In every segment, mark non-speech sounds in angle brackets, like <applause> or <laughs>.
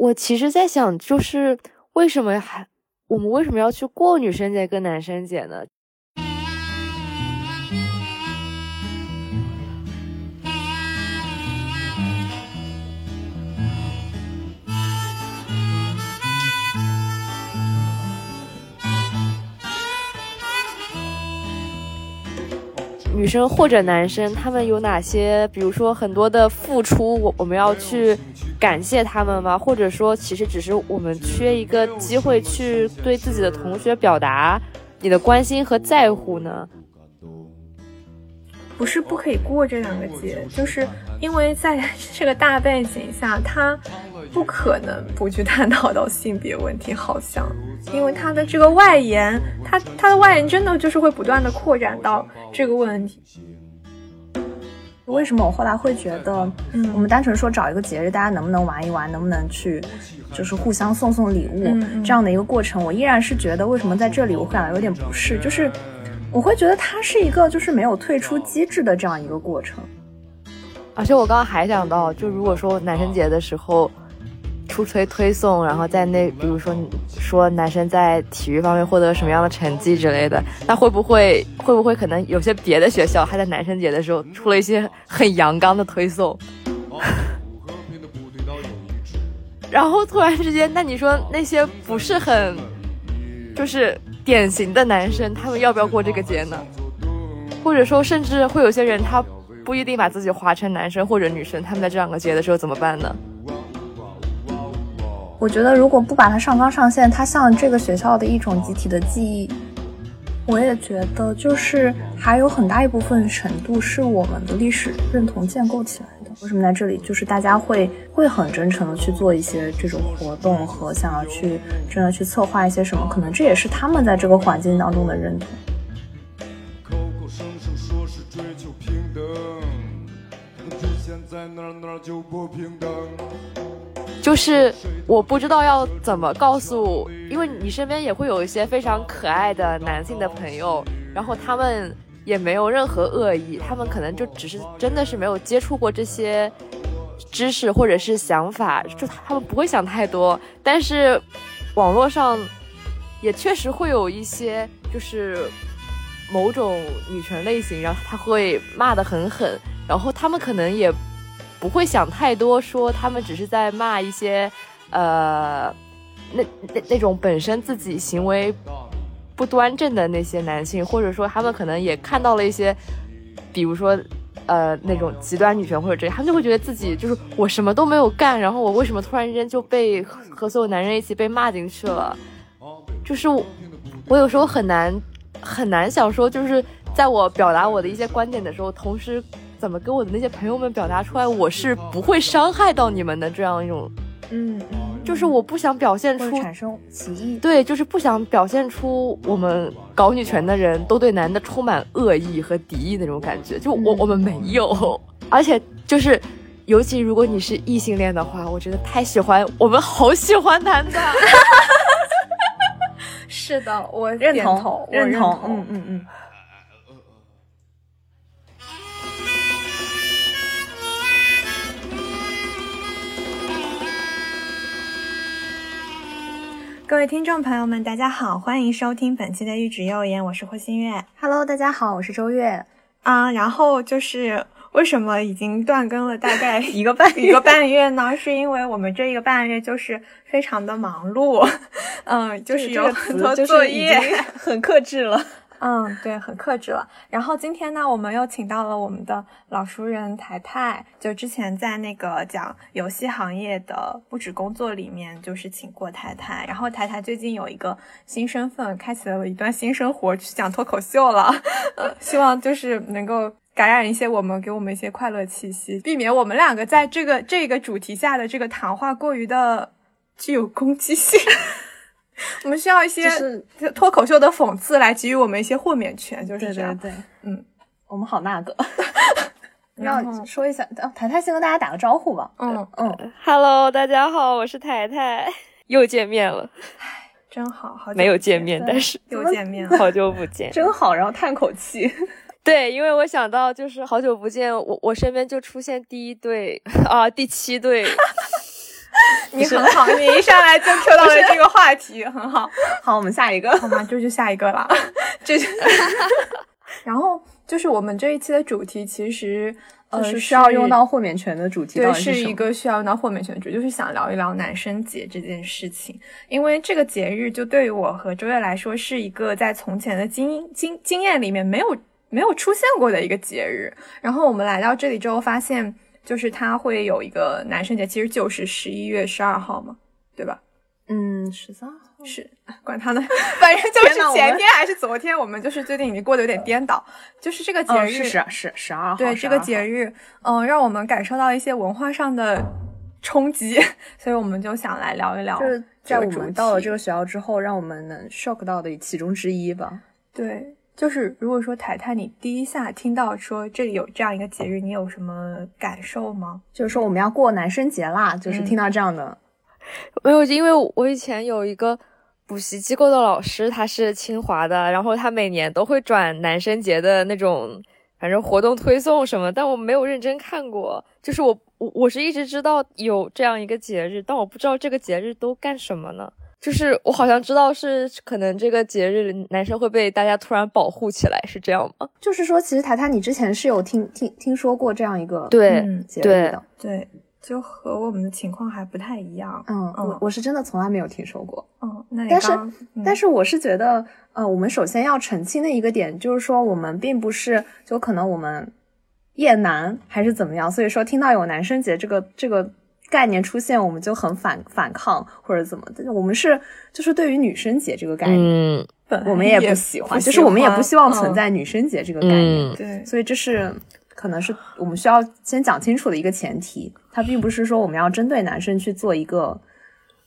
我其实在想，就是为什么还我们为什么要去过女生节跟男生节呢？女生或者男生，他们有哪些，比如说很多的付出，我我们要去感谢他们吗？或者说，其实只是我们缺一个机会去对自己的同学表达你的关心和在乎呢？不是不可以过这两个节，就是因为在这个大背景下，他不可能不去探讨到性别问题，好像，因为他的这个外延，他他的外延真的就是会不断的扩展到这个问题。为什么我后来会觉得，嗯，我们单纯说找一个节日，大家能不能玩一玩，能不能去，就是互相送送礼物这样的一个过程，我依然是觉得，为什么在这里我会感到有点不适，就是。我会觉得它是一个就是没有退出机制的这样一个过程，而且我刚刚还想到，就如果说男生节的时候出推推送，然后在那比如说说男生在体育方面获得什么样的成绩之类的，那会不会会不会可能有些别的学校还在男生节的时候出了一些很阳刚的推送，<laughs> 然后突然之间，那你说那些不是很就是。典型的男生，他们要不要过这个节呢？或者说，甚至会有些人，他不一定把自己划成男生或者女生，他们在这两个节的时候怎么办呢？我觉得，如果不把它上纲上线，它像这个学校的一种集体的记忆。我也觉得，就是还有很大一部分程度是我们的历史认同建构起来的。为什么在这里，就是大家会会很真诚的去做一些这种活动和想要去真的去策划一些什么？可能这也是他们在这个环境当中的认同。就是我不知道要怎么告诉，因为你身边也会有一些非常可爱的男性的朋友，然后他们也没有任何恶意，他们可能就只是真的是没有接触过这些知识或者是想法，就他们不会想太多。但是网络上也确实会有一些就是某种女权类型，然后他会骂得很狠，然后他们可能也。不会想太多，说他们只是在骂一些，呃，那那那种本身自己行为不端正的那些男性，或者说他们可能也看到了一些，比如说，呃，那种极端女权或者这样，他们就会觉得自己就是我什么都没有干，然后我为什么突然间就被和所有男人一起被骂进去了？就是我有时候很难很难想说，就是在我表达我的一些观点的时候，同时。怎么跟我的那些朋友们表达出来？我是不会伤害到你们的这样一种，嗯，就是我不想表现出产生歧义，对，就是不想表现出我们搞女权的人都对男的充满恶意和敌意那种感觉。就我我们没有，而且就是尤其如果你是异性恋的话，我觉得太喜欢，我们好喜欢男的。<laughs> 是的，我认同，认同，嗯嗯嗯。各位听众朋友们，大家好，欢迎收听本期的《玉指幼言》，我是霍新月。Hello，大家好，我是周月。啊，然后就是为什么已经断更了大概 <laughs> 一个半一个半月呢？<laughs> 是因为我们这一个半月就是非常的忙碌，嗯，就是有很多作业，很克制了。嗯，对，很克制了。然后今天呢，我们又请到了我们的老熟人台台，就之前在那个讲游戏行业的不止工作里面，就是请过台台。然后台台最近有一个新身份，开启了一段新生活，去讲脱口秀了。呃，希望就是能够感染一些我们，给我们一些快乐气息，避免我们两个在这个这个主题下的这个谈话过于的具有攻击性。<laughs> 我们需要一些脱口秀的讽刺来给予我们一些豁免权，就是这样。对，嗯，我们好那个。<laughs> 要说一下，台台先跟大家打个招呼吧。嗯嗯，Hello，大家好，我是台台，<laughs> 又见面了。唉，真好，好没有见面，但是又见面了，好久不见，真好。然后叹口气，对，因为我想到就是好久不见，我我身边就出现第一对啊，第七对。<laughs> 你很好，你一上来就 Q 到了这个话题，很好。<laughs> 好，我们下一个，好吗？这就下一个了，<laughs> 这就。然后就是我们这一期的主题，其实呃是需要用到豁免权的主题，对，是一个需要用到豁免权的主题，就是想聊一聊男生节这件事情。因为这个节日，就对于我和周月来说，是一个在从前的经经经验里面没有没有出现过的一个节日。然后我们来到这里之后，发现就是它会有一个男生节，其实就是十一月十二号嘛，对吧？嗯，十三。是，<laughs> 管他呢，<laughs> 反正就是前天还是昨天，我们就是最近已经过得有点颠倒。就是这个节日是十十十二号，对这个节日，嗯，让我们感受到一些文化上的冲击，所以我们就想来聊一聊。就是在我们到了这个学校之后，让我们能 shock 到的其中之一吧。对，就是如果说台台，你第一下听到说这里有这样一个节日，你有什么感受吗？就是说我们要过男生节啦，就是听到这样的，没有，因为我以前有一个。补习机构的老师他是清华的，然后他每年都会转男生节的那种，反正活动推送什么，但我没有认真看过。就是我我我是一直知道有这样一个节日，但我不知道这个节日都干什么呢？就是我好像知道是可能这个节日男生会被大家突然保护起来，是这样吗？就是说，其实台台你之前是有听听听说过这样一个对节日的，对。就和我们的情况还不太一样。嗯，我我是真的从来没有听说过。嗯，那但是但是我是觉得，呃，我们首先要澄清的一个点就是说，我们并不是就可能我们厌男还是怎么样，所以说听到有男生节这个这个概念出现，我们就很反反抗或者怎么。但是我们是就是对于女生节这个概念，我们也不喜欢，就是我们也不希望存在女生节这个概念。对，所以这是。可能是我们需要先讲清楚的一个前提，它并不是说我们要针对男生去做一个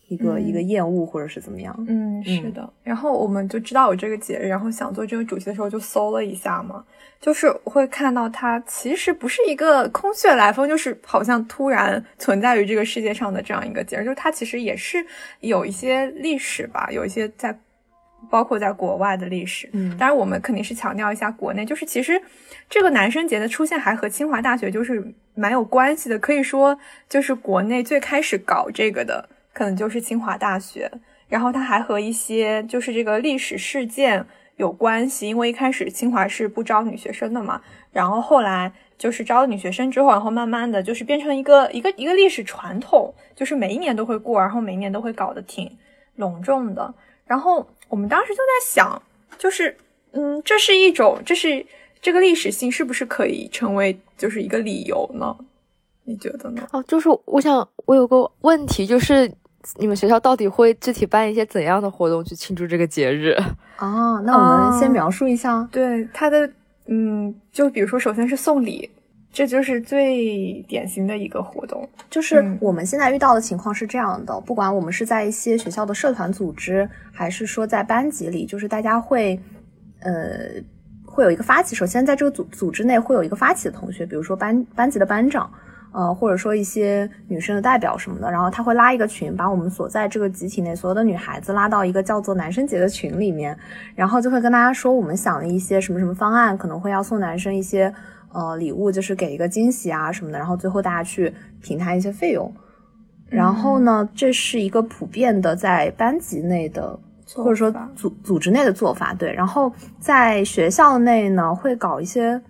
一个一个厌恶或者是怎么样。嗯，是的。然后我们就知道有这个节日，然后想做这个主题的时候就搜了一下嘛，就是会看到它其实不是一个空穴来风，就是好像突然存在于这个世界上的这样一个节日，就是它其实也是有一些历史吧，有一些在。包括在国外的历史，嗯，当然我们肯定是强调一下国内，就是其实这个男生节的出现还和清华大学就是蛮有关系的，可以说就是国内最开始搞这个的可能就是清华大学，然后它还和一些就是这个历史事件有关系，因为一开始清华是不招女学生的嘛，然后后来就是招了女学生之后，然后慢慢的就是变成一个一个一个历史传统，就是每一年都会过，然后每一年都会搞得挺隆重的，然后。我们当时就在想，就是，嗯，这是一种，这是这个历史性是不是可以成为就是一个理由呢？你觉得呢？哦，就是我想，我有个问题，就是你们学校到底会具体办一些怎样的活动去庆祝这个节日？哦，<laughs> 那我们先描述一下。对，它的，嗯，就比如说，首先是送礼。这就是最典型的一个活动，就是我们现在遇到的情况是这样的，不管我们是在一些学校的社团组织，还是说在班级里，就是大家会，呃，会有一个发起。首先，在这个组组织内会有一个发起的同学，比如说班班级的班长，呃，或者说一些女生的代表什么的，然后他会拉一个群，把我们所在这个集体内所有的女孩子拉到一个叫做男生节的群里面，然后就会跟大家说，我们想了一些什么什么方案，可能会要送男生一些。呃，礼物就是给一个惊喜啊什么的，然后最后大家去平摊一些费用。然后呢，这是一个普遍的在班级内的或者说组组织内的做法，对。然后在学校内呢，会搞一些，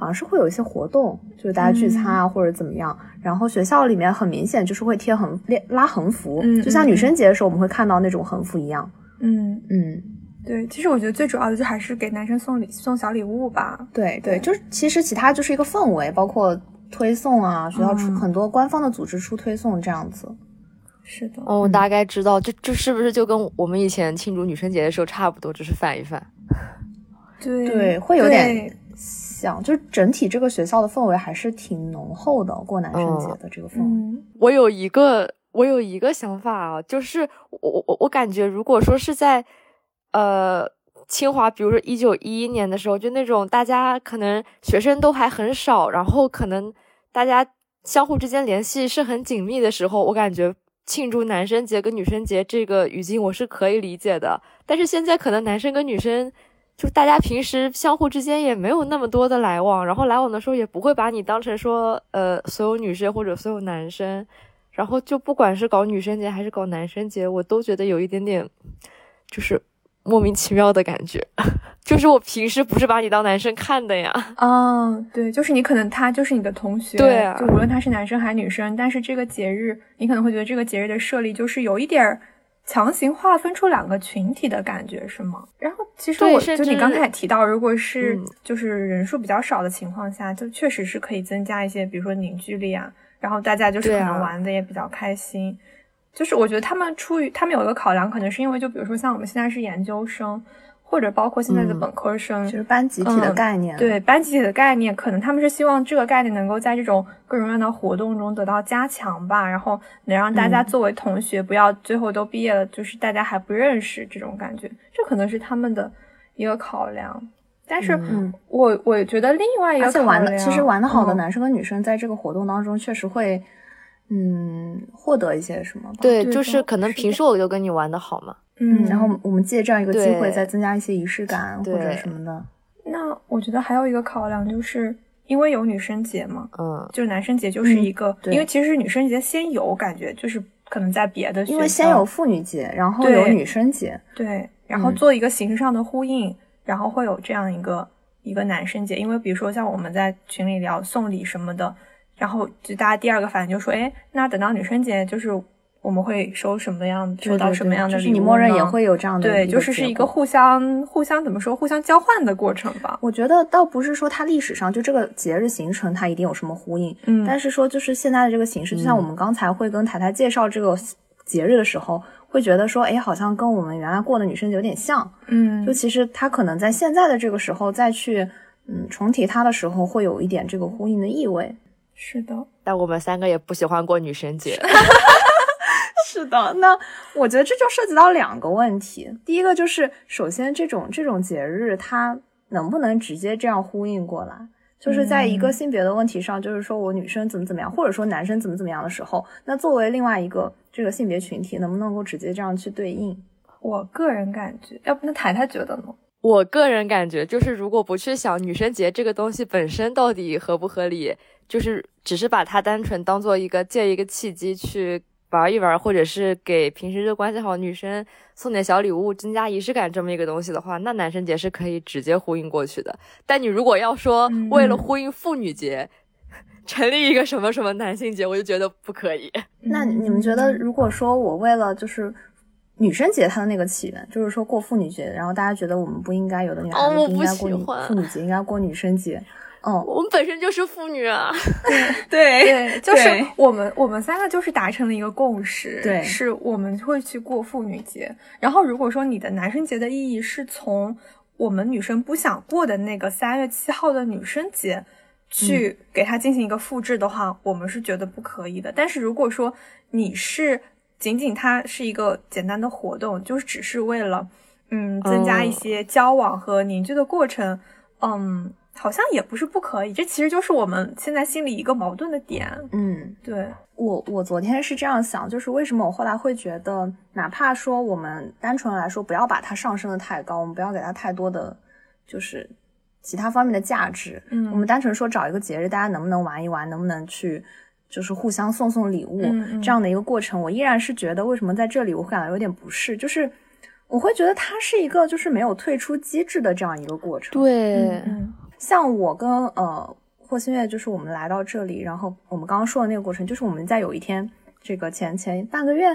好像是会有一些活动，就是大家聚餐啊或者怎么样。然后学校里面很明显就是会贴横拉横幅，就像女生节的时候我们会看到那种横幅一样。嗯嗯。对，其实我觉得最主要的就还是给男生送礼送小礼物吧。对对，就是其实其他就是一个氛围，包括推送啊，学校出很多官方的组织出推送这样子。是的，哦，我大概知道，这这是不是就跟我们以前庆祝女生节的时候差不多，只是反一反。对对，会有点像，就是整体这个学校的氛围还是挺浓厚的，过男生节的这个氛围。我有一个我有一个想法啊，就是我我我感觉如果说是在。呃，清华，比如说一九一一年的时候，就那种大家可能学生都还很少，然后可能大家相互之间联系是很紧密的时候，我感觉庆祝男生节跟女生节这个语境我是可以理解的。但是现在可能男生跟女生，就大家平时相互之间也没有那么多的来往，然后来往的时候也不会把你当成说呃所有女生或者所有男生，然后就不管是搞女生节还是搞男生节，我都觉得有一点点就是莫名其妙的感觉。<laughs> 就是我平时不是把你当男生看的呀。嗯，对，就是你可能他就是你的同学，对啊，就无论他是男生还是女生，但是这个节日你可能会觉得这个节日的设立就是有一点儿强行划分出两个群体的感觉，是吗？然后其实我就你刚才也提到，如果是就是人数比较少的情况下，就确实是可以增加一些，比如说凝聚力啊，然后大家就是可能玩的也比较开心。就是我觉得他们出于他们有一个考量，可能是因为就比如说像我们现在是研究生。或者包括现在的本科生，就是班集体的概念。对班集体的概念，可能他们是希望这个概念能够在这种各种各样的活动中得到加强吧，然后能让大家作为同学，不要最后都毕业了，就是大家还不认识这种感觉，这可能是他们的一个考量。但是，我我觉得另外一个，而且玩的其实玩的好的男生跟女生在这个活动当中确实会，嗯，获得一些什么？对，就是可能平时我就跟你玩的好嘛。嗯，然后我们借这样一个机会，再增加一些仪式感或者什么的。那我觉得还有一个考量，就是因为有女生节嘛，嗯，就是男生节就是一个，因为其实女生节先有，感觉就是可能在别的，因为先有妇女节，然后有女生节，对，然后做一个形式上的呼应，然后会有这样一个一个男生节，因为比如说像我们在群里聊送礼什么的，然后就大家第二个反应就说，哎，那等到女生节就是。我们会收什么样，收到什么样的礼物？你默认也会有这样的对，就是是一个互相互相怎么说，互相交换的过程吧。我觉得倒不是说它历史上就这个节日形成它一定有什么呼应，嗯，但是说就是现在的这个形式，就像我们刚才会跟台台介绍这个节日的时候，会觉得说，哎，好像跟我们原来过的女生节有点像，嗯，就其实它可能在现在的这个时候再去嗯重提它的时候，会有一点这个呼应的意味。是的，但我们三个也不喜欢过女生节。<laughs> 是的，那我觉得这就涉及到两个问题。第一个就是，首先这种这种节日，它能不能直接这样呼应过来？就是在一个性别的问题上，就是说我女生怎么怎么样，或者说男生怎么怎么样的时候，那作为另外一个这个性别群体，能不能够直接这样去对应？我个人感觉，要不那台台觉得呢？我个人感觉，就是如果不去想女生节这个东西本身到底合不合理，就是只是把它单纯当做一个借一个契机去。玩一玩，或者是给平时就关系好女生送点小礼物，增加仪式感这么一个东西的话，那男生节是可以直接呼应过去的。但你如果要说为了呼应妇女节，<laughs> 成立一个什么什么男性节，我就觉得不可以。那你们觉得，如果说我为了就是女生节它的那个起源，就是说过妇女节，然后大家觉得我们不应该有的女孩子不应该过女妇女节，应该过女生节。哦，我们本身就是妇女啊，对。<laughs> 对，就是我们我们三个就是达成了一个共识，对，是我们会去过妇女节。然后如果说你的男生节的意义是从我们女生不想过的那个三月七号的女生节去给它进行一个复制的话，我们是觉得不可以的。但是如果说你是仅仅它是一个简单的活动，就是只是为了嗯增加一些交往和凝聚的过程，嗯。好像也不是不可以，这其实就是我们现在心里一个矛盾的点。嗯，对我，我昨天是这样想，就是为什么我后来会觉得，哪怕说我们单纯来说，不要把它上升的太高，我们不要给它太多的就是其他方面的价值。嗯，我们单纯说找一个节日，大家能不能玩一玩，能不能去就是互相送送礼物这样的一个过程，我依然是觉得，为什么在这里我会感到有点不适，就是我会觉得它是一个就是没有退出机制的这样一个过程。对。像我跟呃霍新月，就是我们来到这里，然后我们刚刚说的那个过程，就是我们在有一天这个前前半个月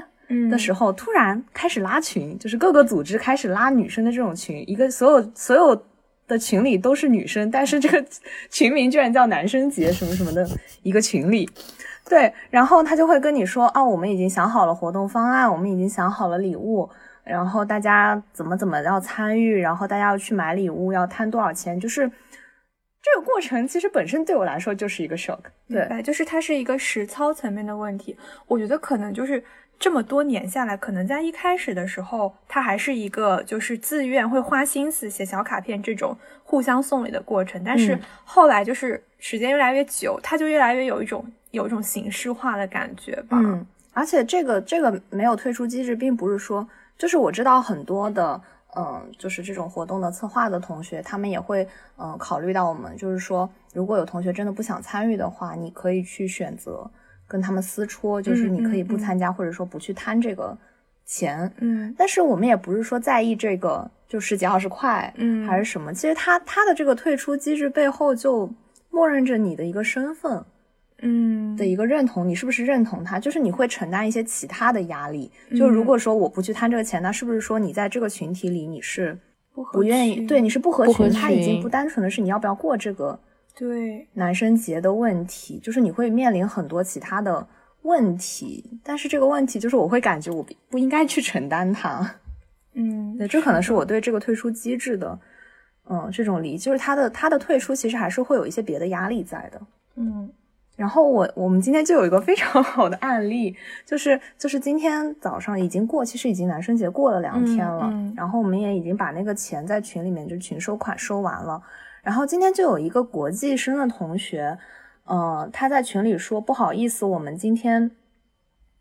的时候，突然开始拉群，就是各个组织开始拉女生的这种群，一个所有所有的群里都是女生，但是这个 <laughs> 群名居然叫男生节什么什么的一个群里，对，然后他就会跟你说啊，我们已经想好了活动方案，我们已经想好了礼物，然后大家怎么怎么要参与，然后大家要去买礼物，要摊多少钱，就是。这个过程其实本身对我来说就是一个 shock，对，就是它是一个实操层面的问题。我觉得可能就是这么多年下来，可能在一开始的时候，它还是一个就是自愿会花心思写小卡片这种互相送礼的过程。但是后来就是时间越来越久，它就越来越有一种有一种形式化的感觉吧。嗯，而且这个这个没有退出机制，并不是说就是我知道很多的。嗯，就是这种活动的策划的同学，他们也会嗯考虑到我们，就是说，如果有同学真的不想参与的话，你可以去选择跟他们私戳，就是你可以不参加，或者说不去摊这个钱。嗯，但是我们也不是说在意这个就十几二十块，嗯，还是什么。其实他他的这个退出机制背后就默认着你的一个身份，嗯的一个认同，你是不是认同他？就是你会承担一些其他的压力。就如果说我不去贪这个钱，那是不是说你在这个群体里你是不愿意？对，你是不合群。他已经不单纯的是你要不要过这个。对男生节的问题，就是你会面临很多其他的问题，但是这个问题就是我会感觉我不应该去承担它。嗯，对，这可能是我对这个退出机制的，嗯，这种理，就是他的他的退出其实还是会有一些别的压力在的。嗯，然后我我们今天就有一个非常 <laughs> 好的案例，就是就是今天早上已经过，其实已经男生节过了两天了，嗯嗯、然后我们也已经把那个钱在群里面就群收款收完了。然后今天就有一个国际生的同学，呃，他在群里说不好意思，我们今天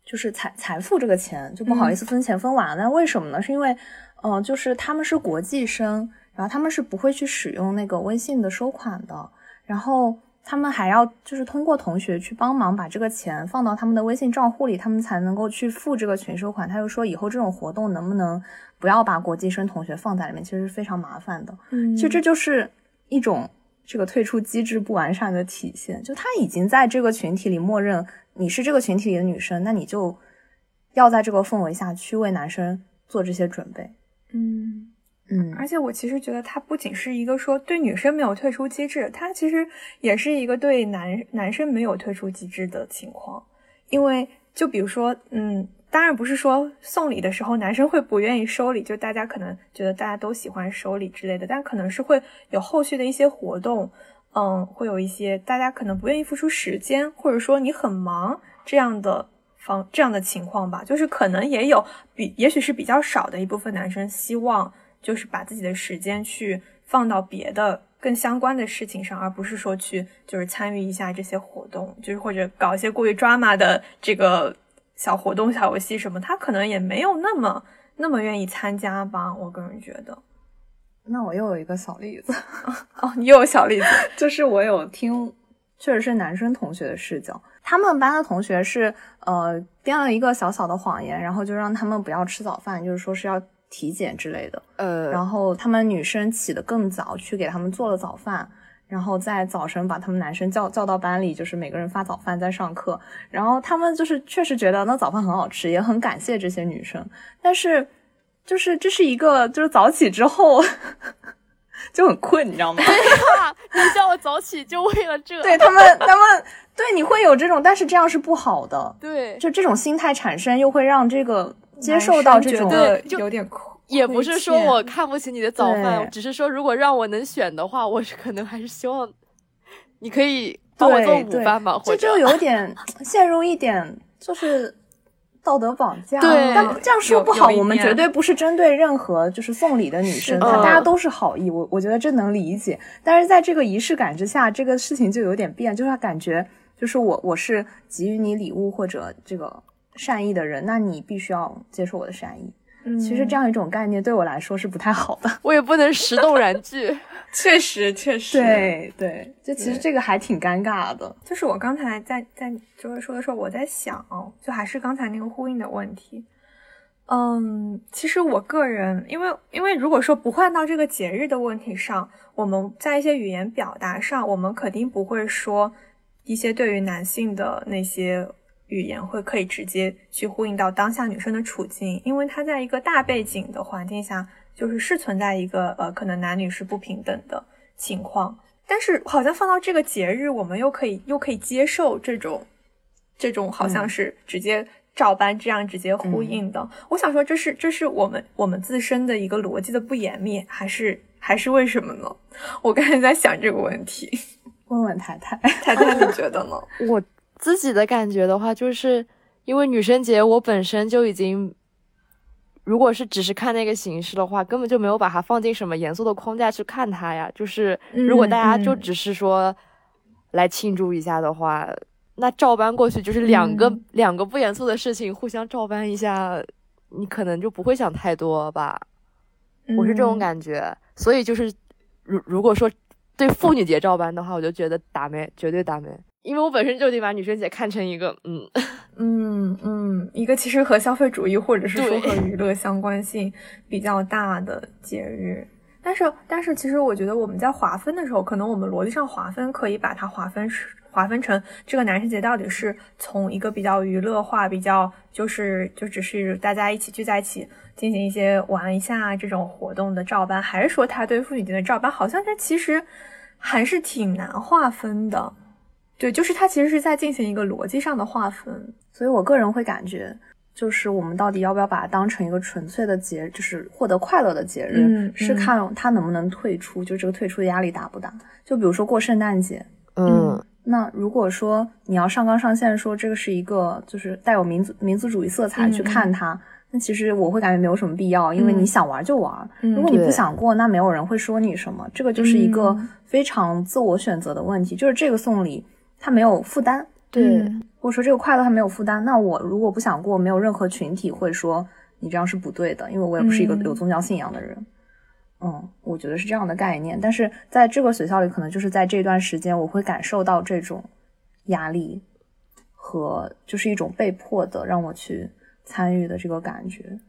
就是财财富这个钱就不好意思分钱分完了。为什么呢？是因为，呃，就是他们是国际生，然后他们是不会去使用那个微信的收款的，然后他们还要就是通过同学去帮忙把这个钱放到他们的微信账户里，他们才能够去付这个群收款。他就说以后这种活动能不能不要把国际生同学放在里面，其实是非常麻烦的。嗯，其实这就是。一种这个退出机制不完善的体现，就他已经在这个群体里默认你是这个群体里的女生，那你就要在这个氛围下去为男生做这些准备。嗯嗯，而且我其实觉得它不仅是一个说对女生没有退出机制，它其实也是一个对男男生没有退出机制的情况。因为就比如说，嗯。当然不是说送礼的时候男生会不愿意收礼，就大家可能觉得大家都喜欢收礼之类的，但可能是会有后续的一些活动，嗯，会有一些大家可能不愿意付出时间，或者说你很忙这样的方这样的情况吧，就是可能也有比也许是比较少的一部分男生希望就是把自己的时间去放到别的更相关的事情上，而不是说去就是参与一下这些活动，就是或者搞一些过于 drama 的这个。小活动、小游戏什么，他可能也没有那么那么愿意参加吧。我个人觉得。那我又有一个小例子 <laughs> 哦，你又有小例子，<laughs> 就是我有听，确实是男生同学的视角。他们班的同学是呃编了一个小小的谎言，然后就让他们不要吃早饭，就是说是要体检之类的。呃，然后他们女生起得更早，去给他们做了早饭。然后在早晨把他们男生叫叫到班里，就是每个人发早饭在上课。然后他们就是确实觉得那早饭很好吃，也很感谢这些女生。但是，就是这是一个就是早起之后 <laughs> 就很困，你知道吗？<laughs> 对呀，你叫我早起就为了这。对 <laughs> 他们，他们对你会有这种，但是这样是不好的。对，就这种心态产生，又会让这个接受到这种有点苦。也不是说我看不起你的早饭，只是说如果让我能选的话，我是可能还是希望你可以帮我做午饭吧，这就有 <laughs> 点陷入一点就是道德绑架。对，但这样说不好，我们绝对不是针对任何就是送礼的女生，大家都是好意，我我觉得这能理解。但是在这个仪式感之下，这个事情就有点变，就是感觉就是我我是给予你礼物或者这个善意的人，那你必须要接受我的善意。嗯其实这样一种概念对我来说是不太好的，<laughs> 我也不能石动燃具。<laughs> 确实，确实，对对，就其实这个还挺尴尬的。就是我刚才在在就是说的时候，我在想，就还是刚才那个呼应的问题。嗯，其实我个人，因为因为如果说不换到这个节日的问题上，我们在一些语言表达上，我们肯定不会说一些对于男性的那些。语言会可以直接去呼应到当下女生的处境，因为它在一个大背景的环境下，就是是存在一个呃可能男女是不平等的情况。但是好像放到这个节日，我们又可以又可以接受这种这种好像是直接照搬这样直接呼应的。我想说，这是这是我们我们自身的一个逻辑的不严密，还是还是为什么呢？我刚才在想这个问题，问问太太，<laughs> 太太你觉得呢？我。自己的感觉的话，就是因为女生节，我本身就已经，如果是只是看那个形式的话，根本就没有把它放进什么严肃的框架去看它呀。就是如果大家就只是说来庆祝一下的话，那照搬过去就是两个两个不严肃的事情互相照搬一下，你可能就不会想太多吧。我是这种感觉，所以就是如如果说对妇女节照搬的话，我就觉得打没，绝对打没。因为我本身就得把女生节看成一个，嗯 <laughs> 嗯嗯，一个其实和消费主义或者是说和 <laughs> 娱乐相关性比较大的节日。但是，但是，其实我觉得我们在划分的时候，可能我们逻辑上划分可以把它划分是划分成这个男生节到底是从一个比较娱乐化、比较就是就只是大家一起聚在一起进行一些玩一下这种活动的照搬，还是说他对妇女节的照搬？好像这其实还是挺难划分的。对，就是它其实是在进行一个逻辑上的划分，所以我个人会感觉。就是我们到底要不要把它当成一个纯粹的节，就是获得快乐的节日，是看它能不能退出，就这个退出的压力大不大？就比如说过圣诞节，嗯，那如果说你要上纲上线说这个是一个就是带有民族民族主义色彩去看它，那其实我会感觉没有什么必要，因为你想玩就玩，如果你不想过，那没有人会说你什么。这个就是一个非常自我选择的问题，就是这个送礼它没有负担。对，或者说这个快乐它没有负担，那我如果不想过，没有任何群体会说你这样是不对的，因为我也不是一个有宗教信仰的人。嗯，我觉得是这样的概念。但是在这个学校里，可能就是在这段时间，我会感受到这种压力和就是一种被迫的让我去参与的这个感觉。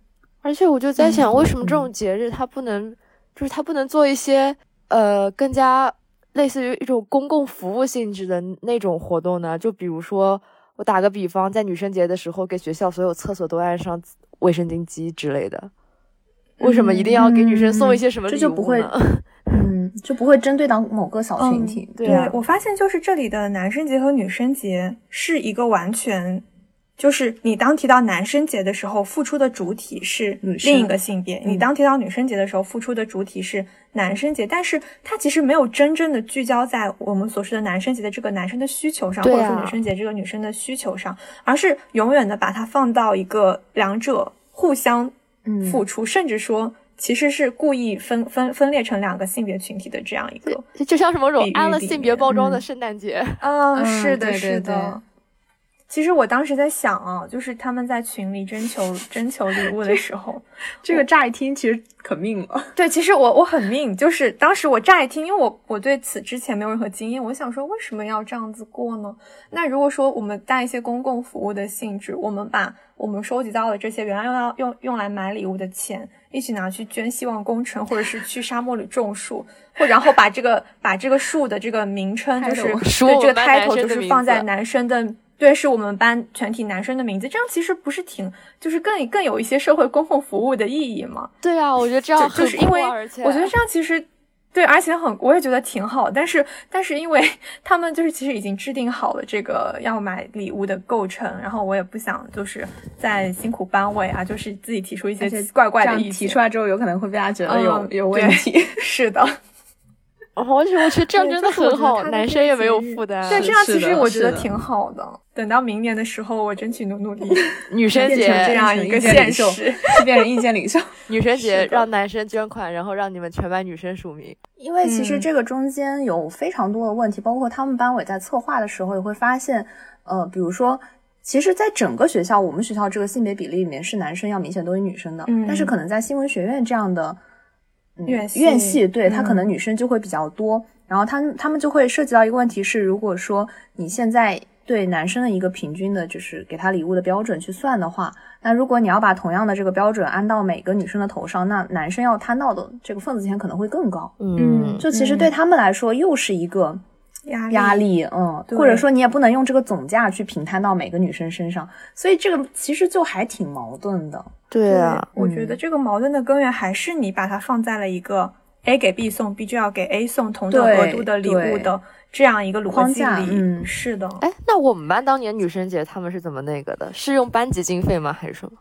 而且我就在想，为什么这种节日它不能，就是它不能做一些呃更加。类似于一种公共服务性质的那种活动呢，就比如说，我打个比方，在女生节的时候，给学校所有厕所都安上卫生巾机之类的。为什么一定要给女生送一些什么礼物呢？嗯，就不会针对到某个小群体。对我发现，就是这里的男生节和女生节是一个完全。就是你当提到男生节的时候，付出的主体是另一个性别；你当提到女生节的时候，付出的主体是男生节。但是它其实没有真正的聚焦在我们所说的男生节的这个男生的需求上，或者说女生节这个女生的需求上，而是永远的把它放到一个两者互相付出，甚至说其实是故意分分分裂成两个性别群体的这样一个，就像是某种安了性别包装的圣诞节。嗯，是的，是的。其实我当时在想啊，就是他们在群里征求征求礼物的时候，<laughs> 这个乍一听其实可命了。对，其实我我很命，就是当时我乍一听，因为我我对此之前没有任何经验，我想说为什么要这样子过呢？那如果说我们带一些公共服务的性质，我们把我们收集到的这些原来用要用用来买礼物的钱，一起拿去捐希望工程，或者是去沙漠里种树，或然后把这个把这个树的这个名称，就是对这个 title 就是放在男生的。对，是我们班全体男生的名字，这样其实不是挺，就是更更有一些社会公共服务的意义吗？对啊，我觉得这样就是因为我觉得这样其实对，而且很，我也觉得挺好。但是，但是因为 <laughs> 他们就是其实已经制定好了这个要买礼物的构成，然后我也不想就是在辛苦班委啊，就是自己提出一些怪怪的意见，提出来之后有可能会被大家觉得有有问题。<laughs> 是的。而且我觉得这样真的很好，男生也没有负担。对，这样其实我觉得挺好的。等到明年的时候，我争取努努力。<laughs> 女生节这样一个现实，变成意见领袖。<laughs> 女生节让男生捐款，然后让你们全班女生署名。因为其实这个中间有非常多的问题，包括他们班委在策划的时候也会发现，呃，比如说，其实，在整个学校，我们学校这个性别比例里面是男生要明显多于女生的，但是可能在新闻学院这样的。院院系对他可能女生就会比较多，然后他他们就会涉及到一个问题是，如果说你现在对男生的一个平均的，就是给他礼物的标准去算的话，那如果你要把同样的这个标准安到每个女生的头上，那男生要摊到的这个份子钱可能会更高。嗯，就其实对他们来说又是一个。压压力，嗯，或者说你也不能用这个总价去平摊到每个女生身上，所以这个其实就还挺矛盾的。对啊，我觉得这个矛盾的根源还是你把它放在了一个 A 给 B 送，B 就要给 A 送同等额度的礼物的这样一个逻辑里。嗯，是的。哎，那我们班当年女生节他们是怎么那个的？是用班级经费吗？还是什么？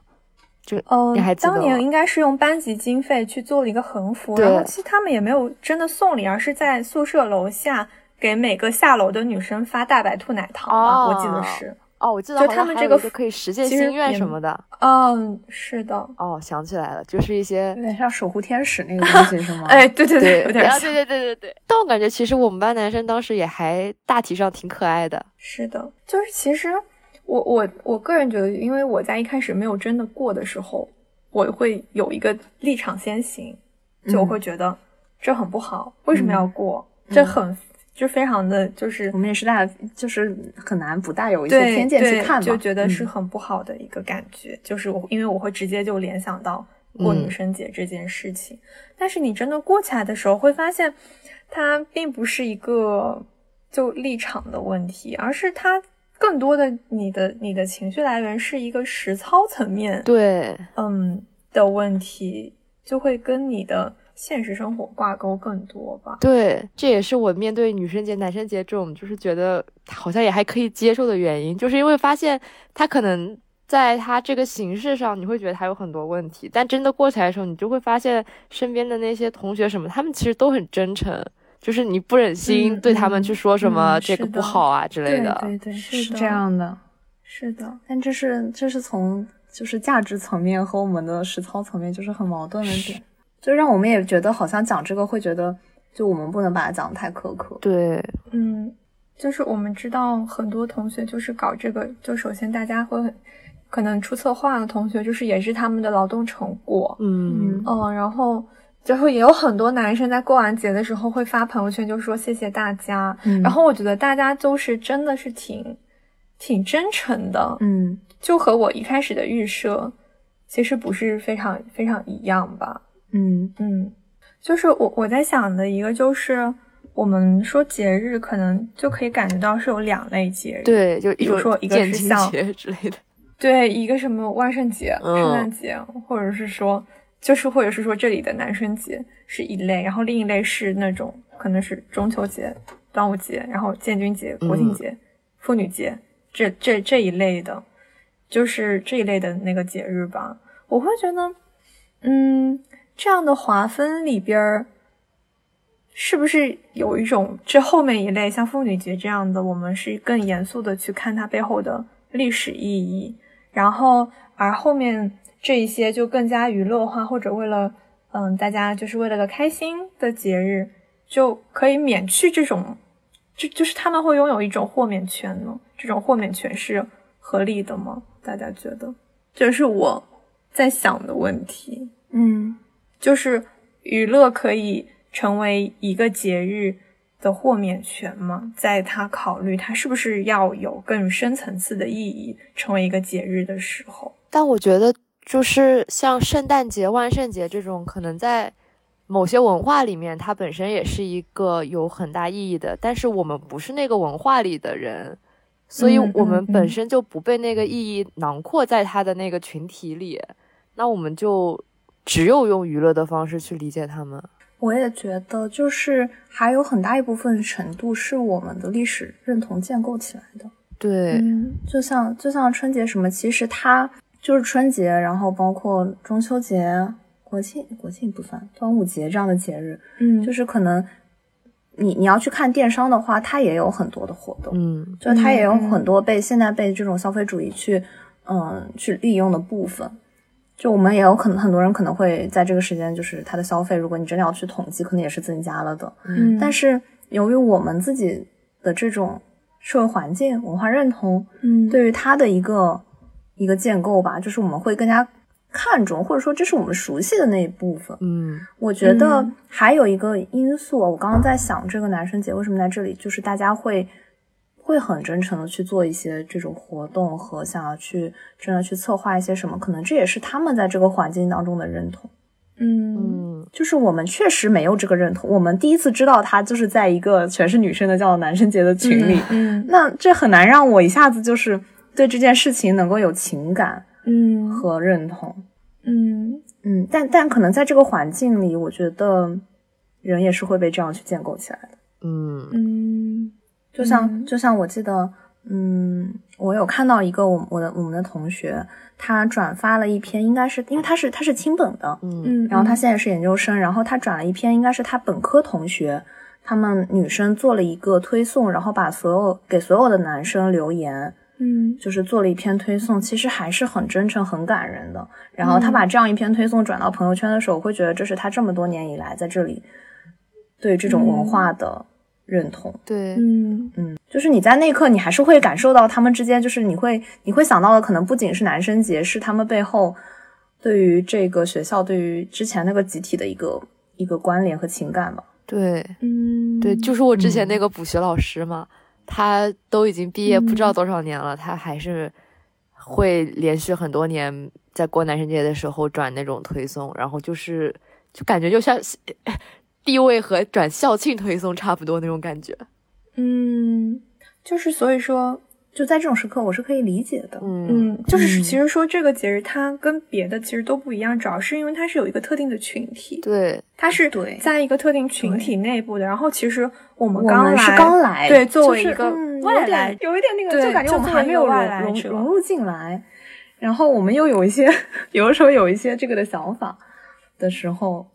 就嗯，你还当年应该是用班级经费去做了一个横幅，然后其实他们也没有真的送礼，而是在宿舍楼下。给每个下楼的女生发大白兔奶糖哦，我记得是哦，我记得就他们这个可以实现心愿什么的。嗯，是的。哦，想起来了，就是一些有点像守护天使那个东西是吗？<laughs> 哎，对对对，有点像。对对对对对。但我感觉其实我们班男生当时也还大体上挺可爱的。是的，就是其实我我我个人觉得，因为我在一开始没有真的过的时候，我会有一个立场先行，就我会觉得这很不好，为什么要过？这很。就非常的就是我们也是带就是很难不带有一些偏见去看，就觉得是很不好的一个感觉。就是我因为我会直接就联想到过女生节这件事情，但是你真的过起来的时候，会发现它并不是一个就立场的问题，而是它更多的你的你的情绪来源是一个实操层面对嗯的问题，就会跟你的。现实生活挂钩更多吧？对，这也是我面对女生节、男生节这种，就是觉得好像也还可以接受的原因，就是因为发现他可能在他这个形式上，你会觉得他有很多问题，但真的过起来的时候，你就会发现身边的那些同学什么，他们其实都很真诚，就是你不忍心对他们去说什么这个不好啊之类的。对对，是这样的，是的。但这是这是从就是价值层面和我们的实操层面就是很矛盾的点。就让我们也觉得好像讲这个会觉得，就我们不能把它讲得太苛刻。对，嗯，就是我们知道很多同学就是搞这个，就首先大家会很可能出策划的同学，就是也是他们的劳动成果。嗯嗯，然后最后也有很多男生在过完节的时候会发朋友圈，就说谢谢大家。然后我觉得大家都是真的是挺挺真诚的。嗯，就和我一开始的预设其实不是非常非常一样吧。嗯嗯，就是我我在想的一个就是，我们说节日可能就可以感觉到是有两类节日，对，就比如说一个是像节之类的，<laughs> 对，一个什么万圣节、圣诞节，或者是说，就是或者是说这里的男生节是一类，然后另一类是那种可能是中秋节、端午节，然后建军节、国庆节、妇女节这这这一类的，就是这一类的那个节日吧，我会觉得，嗯。这样的划分里边儿，是不是有一种这后面一类像妇女节这样的，我们是更严肃的去看它背后的历史意义，然后而后面这一些就更加娱乐化，或者为了嗯大家就是为了个开心的节日，就可以免去这种，就就是他们会拥有一种豁免权呢？这种豁免权是合理的吗？大家觉得？这是我在想的问题。嗯。就是娱乐可以成为一个节日的豁免权吗？在他考虑他是不是要有更深层次的意义，成为一个节日的时候。但我觉得，就是像圣诞节、万圣节这种，可能在某些文化里面，它本身也是一个有很大意义的。但是我们不是那个文化里的人，所以我们本身就不被那个意义囊括在他的那个群体里，那我们就。只有用娱乐的方式去理解他们，我也觉得，就是还有很大一部分程度是我们的历史认同建构起来的。对，就像就像春节什么，其实它就是春节，然后包括中秋节、国庆、国庆不算，端午节这样的节日，嗯，就是可能你你要去看电商的话，它也有很多的活动，嗯，就它也有很多被现在被这种消费主义去嗯去利用的部分。就我们也有可能很多人可能会在这个时间，就是他的消费，如果你真的要去统计，可能也是增加了的。嗯，但是由于我们自己的这种社会环境、文化认同，嗯，对于它的一个一个建构吧，就是我们会更加看重，或者说这是我们熟悉的那一部分。嗯，我觉得还有一个因素，我刚刚在想这个男生节为什么在这里，就是大家会。会很真诚的去做一些这种活动和想要去真的去策划一些什么，可能这也是他们在这个环境当中的认同。嗯，就是我们确实没有这个认同。我们第一次知道他就是在一个全是女生的叫男生节的群里，嗯，那这很难让我一下子就是对这件事情能够有情感，嗯和认同，嗯嗯，但但可能在这个环境里，我觉得人也是会被这样去建构起来的，嗯嗯。就像就像我记得，嗯，我有看到一个我我的我们的同学，他转发了一篇，应该是因为他是他是清本的，嗯，然后他现在是研究生，然后他转了一篇，应该是他本科同学，他们女生做了一个推送，然后把所有给所有的男生留言，嗯，就是做了一篇推送，其实还是很真诚、很感人的。然后他把这样一篇推送转到朋友圈的时候，我会觉得这是他这么多年以来在这里对这种文化的。认同，对，嗯。嗯，就是你在那一刻，你还是会感受到他们之间，就是你会你会想到的，可能不仅是男生节，是他们背后对于这个学校，对于之前那个集体的一个一个关联和情感吧。对，嗯，对，就是我之前那个补习老师嘛，他都已经毕业不知道多少年了，他还是会连续很多年在过男生节的时候转那种推送，然后就是就感觉就像地位和转校庆推送差不多那种感觉。嗯，就是所以说。就在这种时刻，我是可以理解的。嗯，就是其实说这个节日它跟别的其实都不一样，主要是因为它是有一个特定的群体。对，它是对在一个特定群体内部的。然后其实我们刚来是刚来，对，作为一个外来，有一点那个，就感觉我们还没有融融入进来。然后我们又有一些，<laughs> 有的时候有一些这个的想法的时候，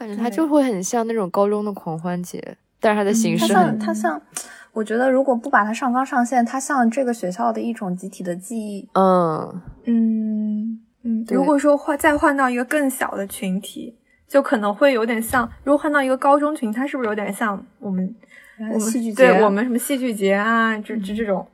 感觉它就会很像那种高中的狂欢节，但是它的形式很，它像。我觉得如果不把它上纲上线，它像这个学校的一种集体的记忆。嗯嗯嗯。如果说换再换到一个更小的群体，就可能会有点像。如果换到一个高中群，它是不是有点像我们我们戏剧节？对我们什么戏剧节啊，就就这种，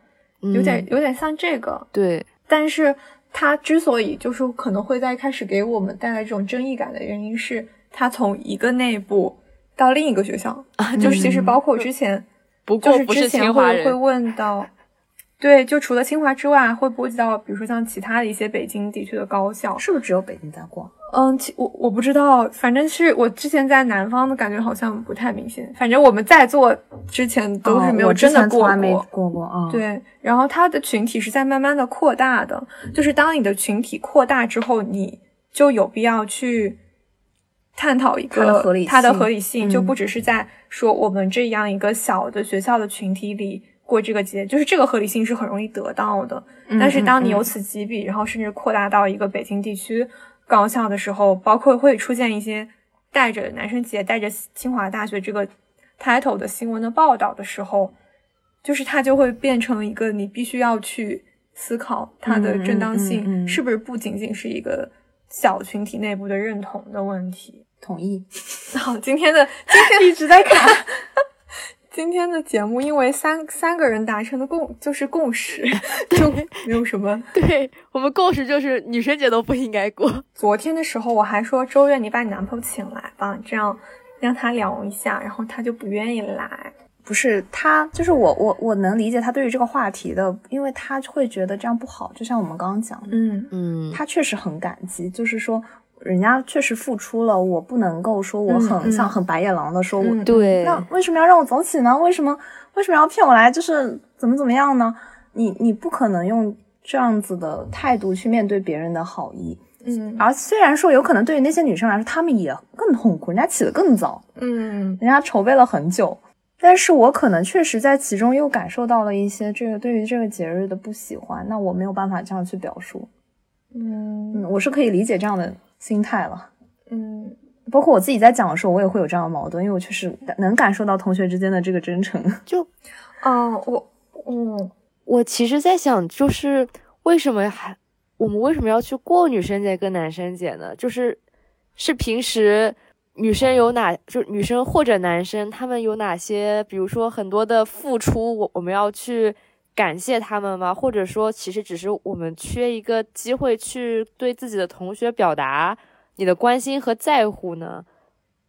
有点有点像这个。对。但是它之所以就是可能会在一开始给我们带来这种争议感的原因是，它从一个内部到另一个学校，就是其实包括之前。不过不是清华人会问到，对，就除了清华之外，会波及到，比如说像其他的一些北京地区的高校，是不是只有北京在逛？嗯，其我我不知道，反正是我之前在南方的感觉好像不太明显。反正我们在座之前都是没有真的过过过过啊。对，然后他的群体是在慢慢的扩大的，就是当你的群体扩大之后，你就有必要去。探讨一个它的合理性，就不只是在说我们这样一个小的学校的群体里过这个节，就是这个合理性是很容易得到的。但是当你由此及彼，然后甚至扩大到一个北京地区高校的时候，包括会出现一些带着男生节、带着清华大学这个 title 的新闻的报道的时候，就是它就会变成一个你必须要去思考它的正当性是不是不仅仅是一个小群体内部的认同的问题。同意。好，<laughs> 今天的今天 <laughs> 一直在卡。<laughs> 今天的节目因为三三个人达成的共就是共识，就没有什么。对我们共识就是女生节都不应该过。昨天的时候我还说周月你把你男朋友请来吧，这样让他聊一下，然后他就不愿意来。不是他，就是我我我能理解他对于这个话题的，因为他会觉得这样不好。就像我们刚刚讲的，嗯嗯，他确实很感激，就是说。人家确实付出了，我不能够说我很像很白眼狼的说，我对，那为什么要让我走起呢？为什么为什么要骗我来？就是怎么怎么样呢？你你不可能用这样子的态度去面对别人的好意，嗯。而虽然说有可能对于那些女生来说，她们也更痛苦，人家起得更早，嗯，人家筹备了很久，但是我可能确实在其中又感受到了一些这个对于这个节日的不喜欢，那我没有办法这样去表述，嗯，我是可以理解这样的。心态了，嗯，包括我自己在讲的时候，我也会有这样的矛盾，因为我确实能感受到同学之间的这个真诚。<laughs> 就，哦，我，嗯，我其实在想，就是为什么还我们为什么要去过女生节跟男生节呢？就是是平时女生有哪，就女生或者男生他们有哪些，比如说很多的付出，我我们要去。感谢他们吗？或者说，其实只是我们缺一个机会去对自己的同学表达你的关心和在乎呢？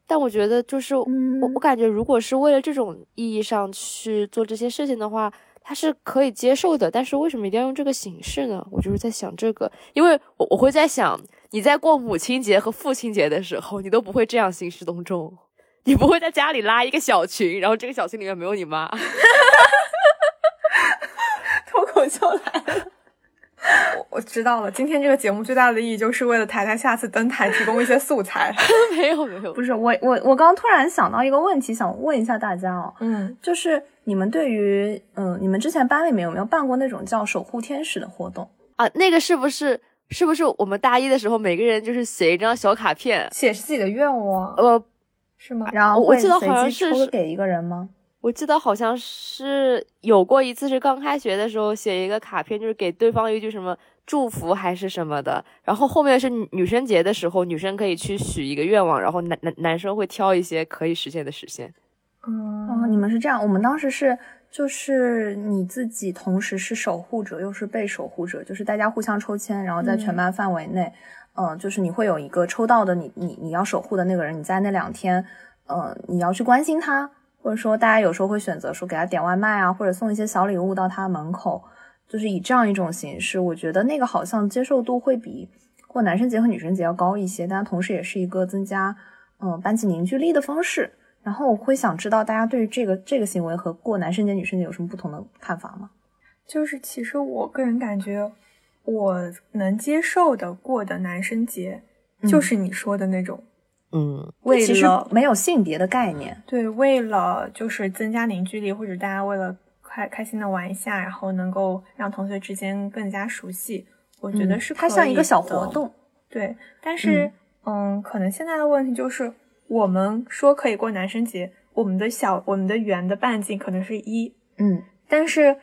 但我觉得，就是我我感觉，如果是为了这种意义上去做这些事情的话，他是可以接受的。但是为什么一定要用这个形式呢？我就是在想这个，因为我我会在想，你在过母亲节和父亲节的时候，你都不会这样兴师动众，你不会在家里拉一个小群，然后这个小群里面没有你妈。<laughs> 脱口秀来了，我我知道了。今天这个节目最大的意义就是为了台台下次登台提供一些素材。<laughs> 没有没有，不是我我我刚刚突然想到一个问题，想问一下大家哦，嗯，就是你们对于嗯你们之前班里面有没有办过那种叫守护天使的活动啊？那个是不是是不是我们大一的时候每个人就是写一张小卡片，写自己的愿望？呃，是吗？然后我记得好像是给一个人吗？我记得好像是有过一次，是刚开学的时候写一个卡片，就是给对方一句什么祝福还是什么的。然后后面是女生节的时候，女生可以去许一个愿望，然后男男男生会挑一些可以实现的实现。哦，你们是这样，我们当时是就是你自己同时是守护者又是被守护者，就是大家互相抽签，然后在全班范围内，嗯，就是你会有一个抽到的你你你要守护的那个人，你在那两天。呃，你要去关心他，或者说大家有时候会选择说给他点外卖啊，或者送一些小礼物到他门口，就是以这样一种形式，我觉得那个好像接受度会比过男生节和女生节要高一些，但同时也是一个增加嗯班级凝聚力的方式。然后我会想知道大家对于这个这个行为和过男生节、女生节有什么不同的看法吗？就是其实我个人感觉，我能接受的过的男生节，就是你说的那种。嗯，为了没有性别的概念，对，为了就是增加凝聚力，或者大家为了开开心的玩一下，然后能够让同学之间更加熟悉，我觉得是它像一个小活动，对。但是，嗯，可能现在的问题就是，我们说可以过男生节，我们的小我们的圆的半径可能是一，嗯，但是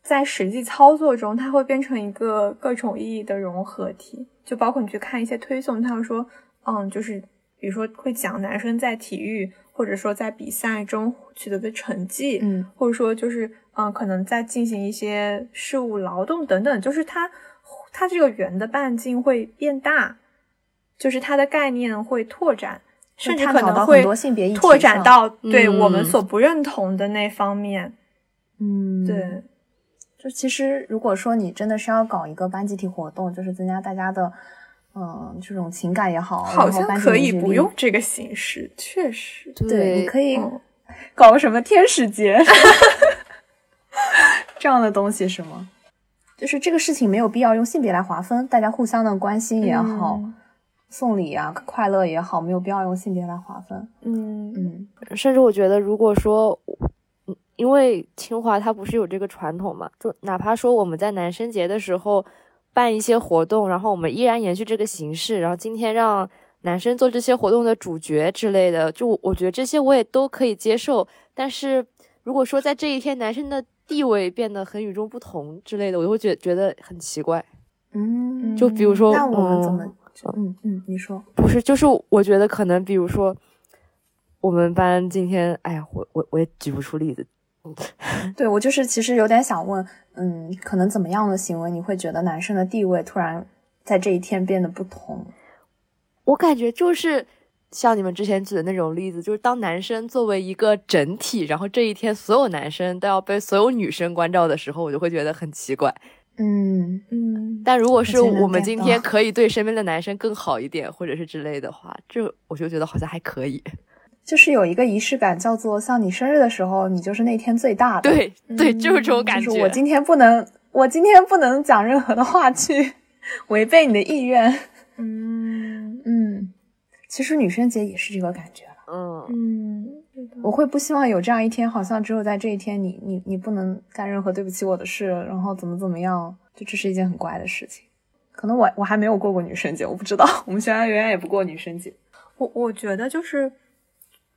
在实际操作中，它会变成一个各种意义的融合体，就包括你去看一些推送，他会说，嗯，就是。比如说会讲男生在体育或者说在比赛中取得的成绩，嗯，或者说就是嗯，可能在进行一些事务劳动等等，就是它它这个圆的半径会变大，就是它的概念会拓展，甚至可能会拓展到对我们所不认同的那方面。嗯，对，就其实如果说你真的是要搞一个班集体活动，就是增加大家的。嗯，这种情感也好，好像可以不用这个形式，确实，对，你可以搞个什么天使节 <laughs> <laughs> 这样的东西是吗？就是这个事情没有必要用性别来划分，大家互相的关心也好，送礼啊，快乐也好，没有必要用性别来划分。嗯嗯，甚至我觉得，如果说，因为清华它不是有这个传统嘛，就哪怕说我们在男生节的时候。办一些活动，然后我们依然延续这个形式，然后今天让男生做这些活动的主角之类的，就我觉得这些我也都可以接受。但是如果说在这一天男生的地位变得很与众不同之类的，我就会觉觉得很奇怪。嗯，就比如说，那我们怎么？嗯嗯，你说不是？就是我觉得可能，比如说我们班今天，哎呀，我我我也举不出例子。<laughs> 对我就是其实有点想问。嗯，可能怎么样的行为你会觉得男生的地位突然在这一天变得不同？我感觉就是像你们之前举的那种例子，就是当男生作为一个整体，然后这一天所有男生都要被所有女生关照的时候，我就会觉得很奇怪。嗯嗯。但如果是我们今天可以对身边的男生更好一点，或者是之类的话，这我就觉得好像还可以。就是有一个仪式感，叫做像你生日的时候，你就是那天最大的。对对，就是这种感觉。就是我今天不能，我今天不能讲任何的话去 <laughs> 违背你的意愿。嗯 <laughs> 嗯，其实女生节也是这个感觉了。嗯嗯，我会不希望有这样一天，好像只有在这一天，你你你不能干任何对不起我的事，然后怎么怎么样，就这是一件很怪的事情。可能我我还没有过过女生节，我不知道。<laughs> 我们学校远远也不过女生节。我我觉得就是。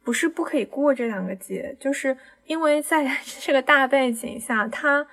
不是不可以过这两个节，就是因为在 <laughs> 这个大背景下，他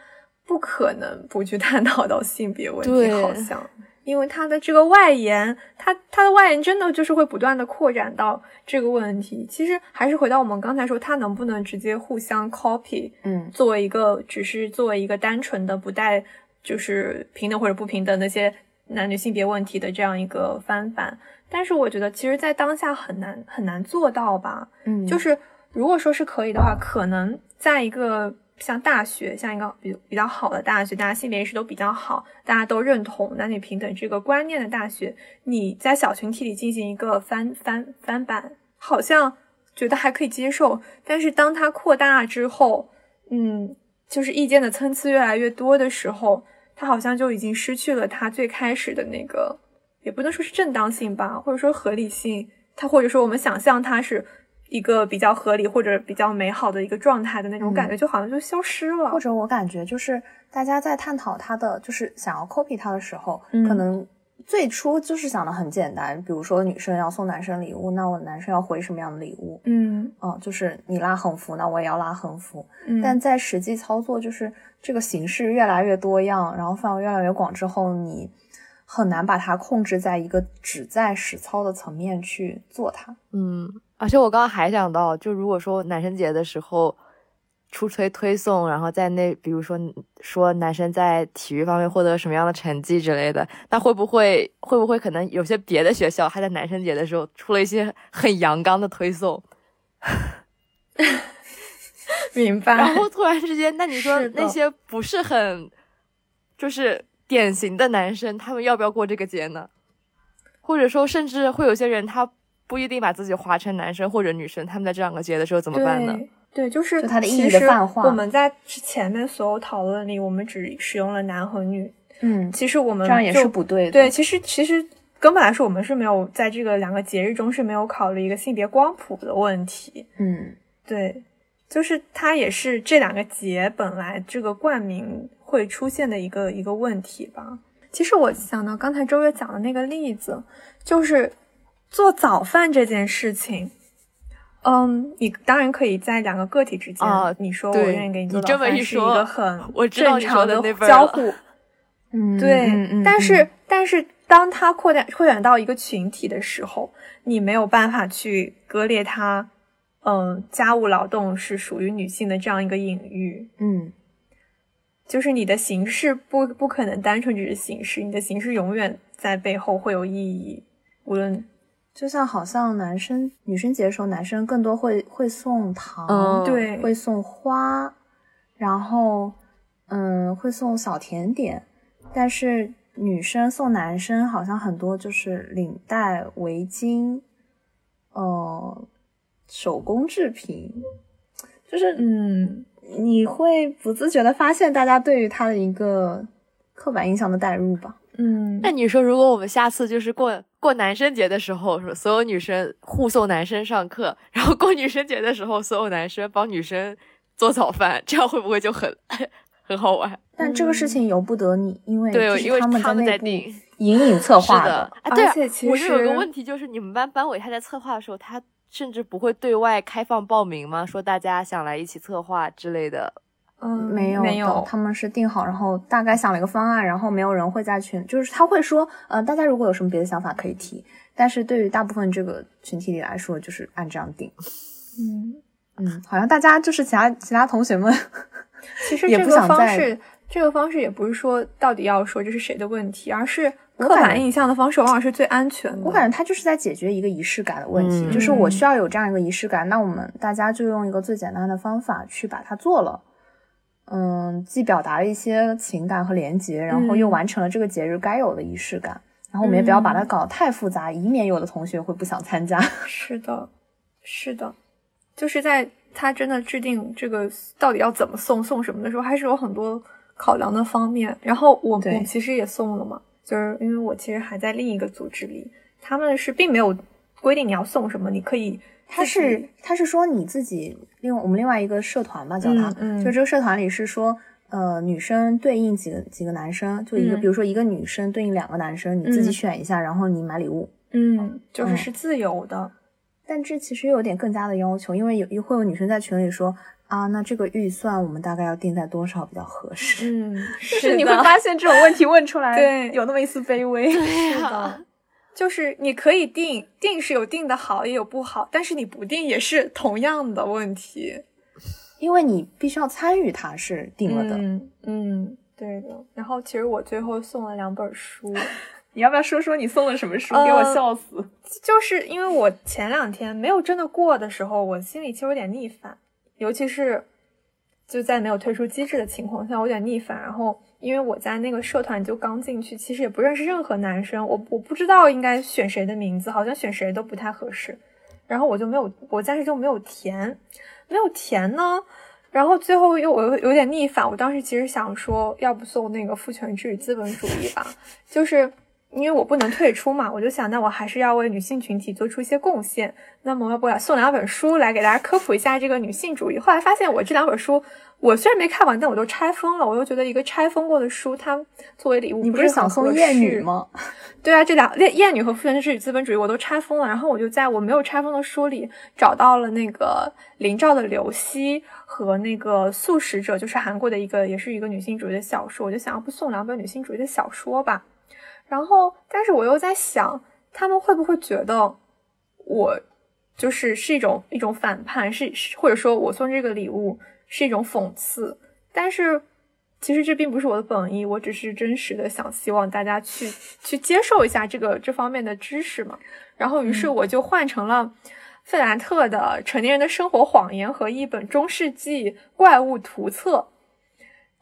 不可能不去探讨到性别问题。好像，因为他的这个外延，他他的外延真的就是会不断的扩展到这个问题。其实还是回到我们刚才说，他能不能直接互相 copy？嗯，作为一个只是作为一个单纯的不带就是平等或者不平等那些男女性别问题的这样一个翻版。但是我觉得，其实，在当下很难很难做到吧。嗯，就是如果说是可以的话，可能在一个像大学，像一个比比较好的大学，大家性别意识都比较好，大家都认同男女平等这个观念的大学，你在小群体里进行一个翻翻翻版，好像觉得还可以接受。但是当它扩大之后，嗯，就是意见的参差越来越多的时候，它好像就已经失去了它最开始的那个。也不能说是正当性吧，或者说合理性，它或者说我们想象它是一个比较合理或者比较美好的一个状态的那种感觉，就好像就消失了。或者我感觉就是大家在探讨它的，就是想要 copy 它的时候，可能最初就是想的很简单，比如说女生要送男生礼物，那我男生要回什么样的礼物？嗯，哦，就是你拉横幅，那我也要拉横幅。嗯，但在实际操作，就是这个形式越来越多样，然后范围越来越广之后，你。很难把它控制在一个只在实操的层面去做它。嗯，而且我刚刚还想到，就如果说男生节的时候出推推送，然后在那，比如说说男生在体育方面获得什么样的成绩之类的，那会不会会不会可能有些别的学校还在男生节的时候出了一些很阳刚的推送？<laughs> 明白。然后突然之间，那你说那些不是很就是典型的男生，他们要不要过这个节呢？或者说，甚至会有些人他不一定把自己划成男生或者女生，他们在这两个节的时候怎么办呢？对对，就是就它的意义其实的泛化我们在前面所有讨论里，我们只使用了男和女，嗯，其实我们这样也是不对的。对，其实其实根本来说，我们是没有在这个两个节日中是没有考虑一个性别光谱的问题。嗯，对，就是它也是这两个节本来这个冠名会出现的一个一个问题吧。其实我想到刚才周月讲的那个例子，就是做早饭这件事情。嗯，你当然可以在两个个体之间，啊你说我愿意给你你这么做早饭，是一个很正常的交互。<laughs> 嗯，对，嗯嗯但是、嗯但是当它扩展扩展到一个群体的时候，你没有办法去割裂它，嗯，家务劳动是属于女性的这样一个隐喻，嗯，就是你的形式不不可能单纯只是形式，你的形式永远在背后会有意义，无论就像好像男生女生节的时候，男生更多会会送糖，嗯对会送花，然后嗯会送小甜点，但是女生送男生好像很多就是领带、围巾，呃，手工制品，就是嗯，你会不自觉的发现大家对于他的一个刻板印象的代入吧。嗯，那你说，如果我们下次就是过过男生节的时候，说所有女生护送男生上课，然后过女生节的时候，所有男生帮女生做早饭，这样会不会就很 <laughs> 很好玩？但这个事情由不得你，因为对这是因为他们在定隐隐策划是的，啊，对啊且其我就有个问题，就是你们班班委他在策划的时候，他甚至不会对外开放报名吗？说大家想来一起策划之类的。嗯，没有没有，他们是定好，然后大概想了一个方案，然后没有人会在群，就是他会说，呃，大家如果有什么别的想法可以提，但是对于大部分这个群体里来说，就是按这样定。<laughs> 嗯。嗯，好像大家就是其他其他同学们，其实也这个方式，这个方式也不是说到底要说这是谁的问题，而是刻板印象的方式往往是最安全的。我感觉它就是在解决一个仪式感的问题，嗯就是我需要有这样一个仪式感，那我们大家就用一个最简单的方法去把它做了。嗯，既表达了一些情感和连结，然后又嗯完成了这个节日该有的仪式感。然后我们也不要把它嗯搞得太复杂，以免有的同学会不想参加。<laughs> 是的，是的，就是在他真的制定这个到底要怎么送送什么的时候，还是有很多考量的方面。然后我对我其实也送了嘛，就是因为我其实还在另一个组织里，他们是并没有规定你要送什么，你可以他是他是说你自己另我们另外一个社团吧，叫他，嗯嗯就这个社团里是说，呃，女生对应几个几个男生，就一个，嗯比如说一个女生对应两个男生，你自己嗯选一下，然后你买礼物。嗯，就是嗯是自由的。但这其实又有点更加的要求，因为有会有女生在群里说啊，那这个预算我们大概要定在多少比较合适？<laughs> 嗯，就 <laughs> 是你会发现这种问题问出来，<laughs> 对有那么一丝卑微。是的，就是你可以定，定是有定的好，也有不好，但是你不定也是同样的问题。因为你必须要参与，它是定了的。嗯嗯，对的。然后其实我最后送了两本书，你要不要说说你送了什么书？呃给我笑死！就是因为我前两天没有真的过的时候，我心里其实有点逆反，尤其是就在没有退出机制的情况下，我有点逆反。然后因为我在那个社团就刚进去，其实也不认识任何男生，我我不知道应该选谁的名字，好像选谁都不太合适。然后我就没有，我暂时就没有填，没有填呢。然后最后又我有有点逆反，我当时其实想说，要不送那个父权制资本主义吧，就是因为我不能退出嘛，我就想，那我还是要为女性群体做出一些贡献。那么要不要送两本书来给大家科普一下这个女性主义？后来发现我这两本书，我虽然没看完，但我都拆封了。我又觉得一个拆封过的书，它作为礼物你不是是想送艳女？吗？对啊，这两艳艳女和父权制与资本主义我都拆封了，然后我就在我没有拆封的书里找到了那个林兆的《刘希》和那个《素食者》，就是韩国的一个也是一个女性主义的小说，我就想要不送两本女性主义的小说吧。然后，但是我又在想，他们会不会觉得我就是是一种一种反叛，是是或者说我送这个礼物是一种讽刺？但是其实这并不是我的本意，我只是真实的想希望大家去 <laughs> 去接受一下这个这方面的知识嘛。然后于是我就换成了，费兰特的《成年人的生活谎言》和一本中世纪怪物图册。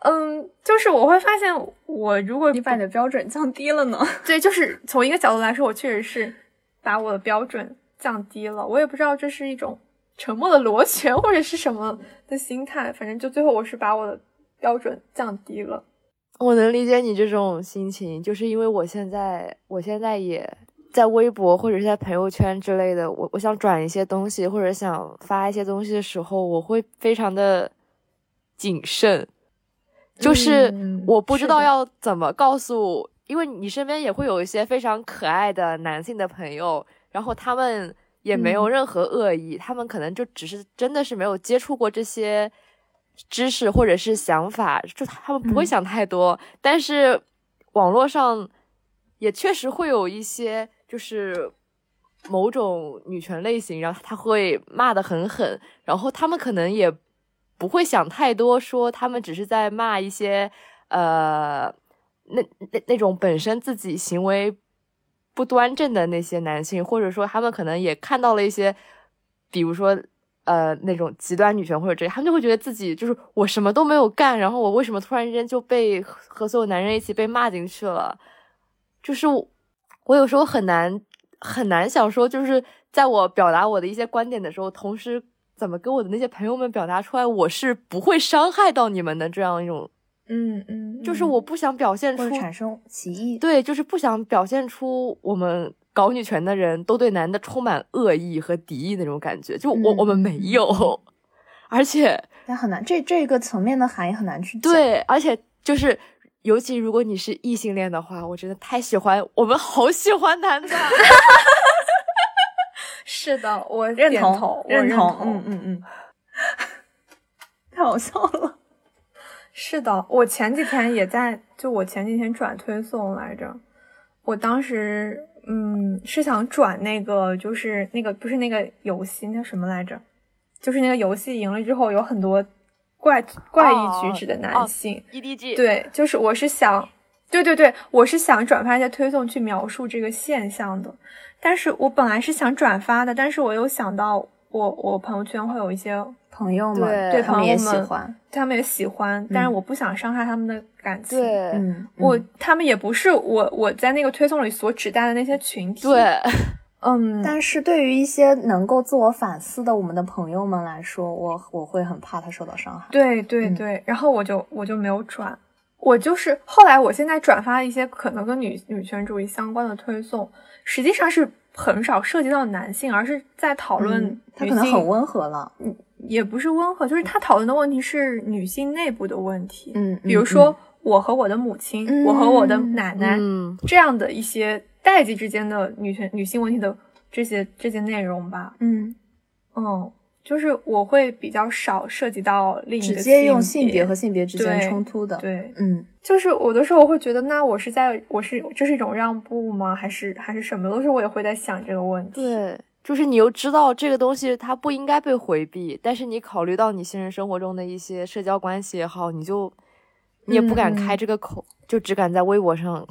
嗯，就是我会发现，我如果你把你的标准降低了呢？<laughs> 对，就是从一个角度来说，我确实是把我的标准降低了。我也不知道这是一种沉默的螺旋，或者是什么的心态。反正就最后我是把我的标准降低了。我能理解你这种心情，就是因为我现在，我现在也在微博或者是在朋友圈之类的，我我想转一些东西或者想发一些东西的时候，我会非常的谨慎。就是我不知道要怎么告诉，因为你身边也会有一些非常可爱的男性的朋友，然后他们也没有任何恶意，他们可能就只是真的是没有接触过这些知识或者是想法，就他们不会想太多。但是网络上也确实会有一些就是某种女权类型，然后他会骂的很狠，然后他们可能也。不会想太多，说他们只是在骂一些，呃，那那那种本身自己行为不端正的那些男性，或者说他们可能也看到了一些，比如说，呃，那种极端女权或者这，他们就会觉得自己就是我什么都没有干，然后我为什么突然之间就被和所有男人一起被骂进去了？就是我有时候很难很难想说，就是在我表达我的一些观点的时候，同时。怎么跟我的那些朋友们表达出来？我是不会伤害到你们的这样一种，嗯嗯，就是我不想表现出产生歧义，对，就是不想表现出我们搞女权的人都对男的充满恶意和敌意那种感觉。就我我们没有，而且但很难，这这个层面的含义很难去对，而且就是尤其如果你是异性恋的话，我真的太喜欢，我们好喜欢男的。<laughs> 是的，我认同，认同，嗯嗯嗯，<laughs> 太好笑了。是的，我前几天也在，就我前几天转推送来着，我当时嗯是想转那个，就是那个不是那个游戏，那什么来着？就是那个游戏赢了之后有很多怪怪异举止的男性，EDG，对，就是我是想，对对对，我是想转发一些推送去描述这个现象的。但是我本来是想转发的，但是我又想到我我朋友圈会有一些朋友们，对朋友们也喜欢，他们也喜欢，但是我不想伤害他们的感情。对，嗯，我他们也不是我我在那个推送里所指代的那些群体。对，嗯，<laughs> 但是对于一些能够自我反思的我们的朋友们来说，我我会很怕他受到伤害。对对对，然后我就我就没有转，我就是后来我现在转发一些可能跟女女权主义相关的推送。实际上是很少涉及到男性，而是在讨论他可能很温和了，嗯，也不是温和，就是他讨论的问题是女性内部的问题，嗯，比如说我和我的母亲，我和我的奶奶这样的一些代际之间的女权女性问题的这些这些内容吧，嗯嗯。就是我会比较少涉及到另一个直接用性别和性别之间冲突的，对，嗯，就是有的时候我会觉得，那我是在我是这是一种让步吗？还是还是什么？有的时候我也会在想这个问题。对，就是你又知道这个东西它不应该被回避，但是你考虑到你现实生活中的一些社交关系也好，你就你也不敢开这个口，就只敢在微博上，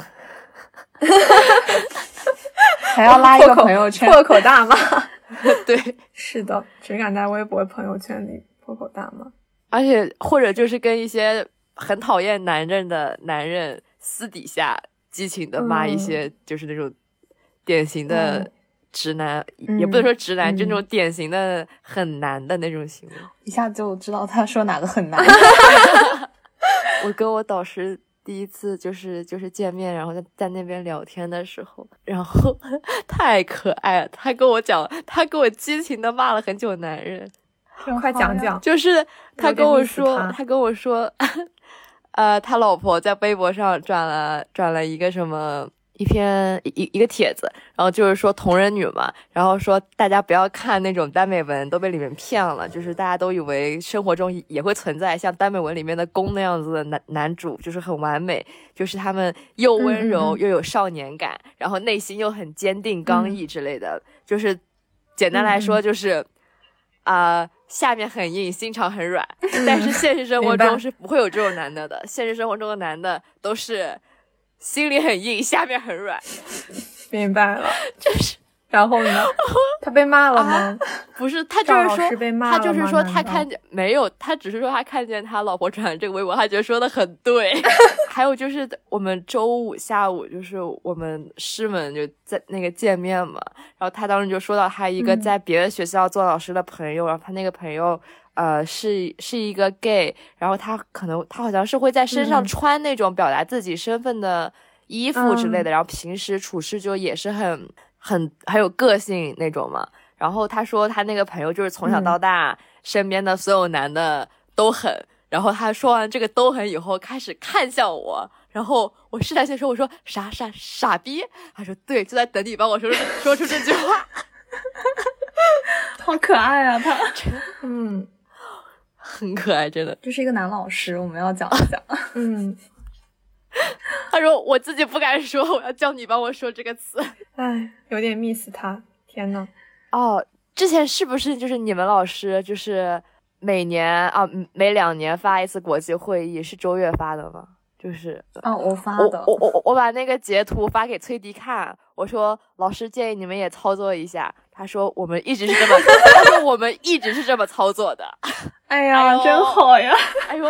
<laughs> 还要拉一个朋友圈破口大骂。<laughs> <laughs> 对，是的，只敢在微博朋友圈里破口大骂，而且或者就是跟一些很讨厌男人的男人私底下激情的骂一些，就是那种典型的直男，也不能说直男，就那种典型的很难的那种行为，一下就知道他说哪个很难。<laughs> <laughs> 我跟我导师。第一次就是就是见面，然后在在那边聊天的时候，然后 <laughs> 太可爱了。他跟我讲，他跟我激情的骂了很久男人，快讲讲。就是他跟我说，他跟我说，呃，他老婆在微博上转了转了一个什么。一篇一一个帖子，然后就是说同人女嘛，然后说大家不要看那种耽美文，都被里面骗了。就是大家都以为生活中也会存在像耽美文里面的攻那样子的男男主，就是很完美，就是他们又温柔又有少年感，然后内心又很坚定刚毅之类的。就是简单来说，就是啊，下面很硬，心肠很软。<laughs> 但是现实生活中是不会有这种男的的，现实生活中的男的都是。心里很硬，下面很软，明白了。就是，然后呢？他被骂了吗？不是，他就是说，他就是说，他看见没有，他只是说他看见他老婆转这个微博，他觉得说的很对。<laughs> 还有就是我们周五下午，就是我们师们就在那个见面嘛，然后他当时就说到他一个在别的学校做老师的朋友，然后他那个朋友呃是是一个 gay，然后他可能他好像是会在身上穿那种表达自己身份的衣服之类的，然后平时处事就也是很很很有个性那种嘛。然后他说他那个朋友就是从小到大身边的所有男的都很，然后他说完这个都很以后开始看向我，然后我试探性说我说傻傻傻逼，他说对，就在等你帮我说说出这句话，<laughs> 好可爱啊他，<laughs> 嗯，很可爱真的，这是一个男老师，我们要讲一讲，<laughs> 嗯，他说我自己不敢说，我要叫你帮我说这个词，哎，有点 miss 他，天呐。哦，之前是不是就是你们老师就是每年啊每两年发一次国际会议，是周月发的吗？就是啊，我发的，我我我我把那个截图发给崔迪看，我说老师建议你们也操作一下，他说我们一直是这么，<laughs> 他说我们一直是这么操作的。哎呀，真好呀！哎呦，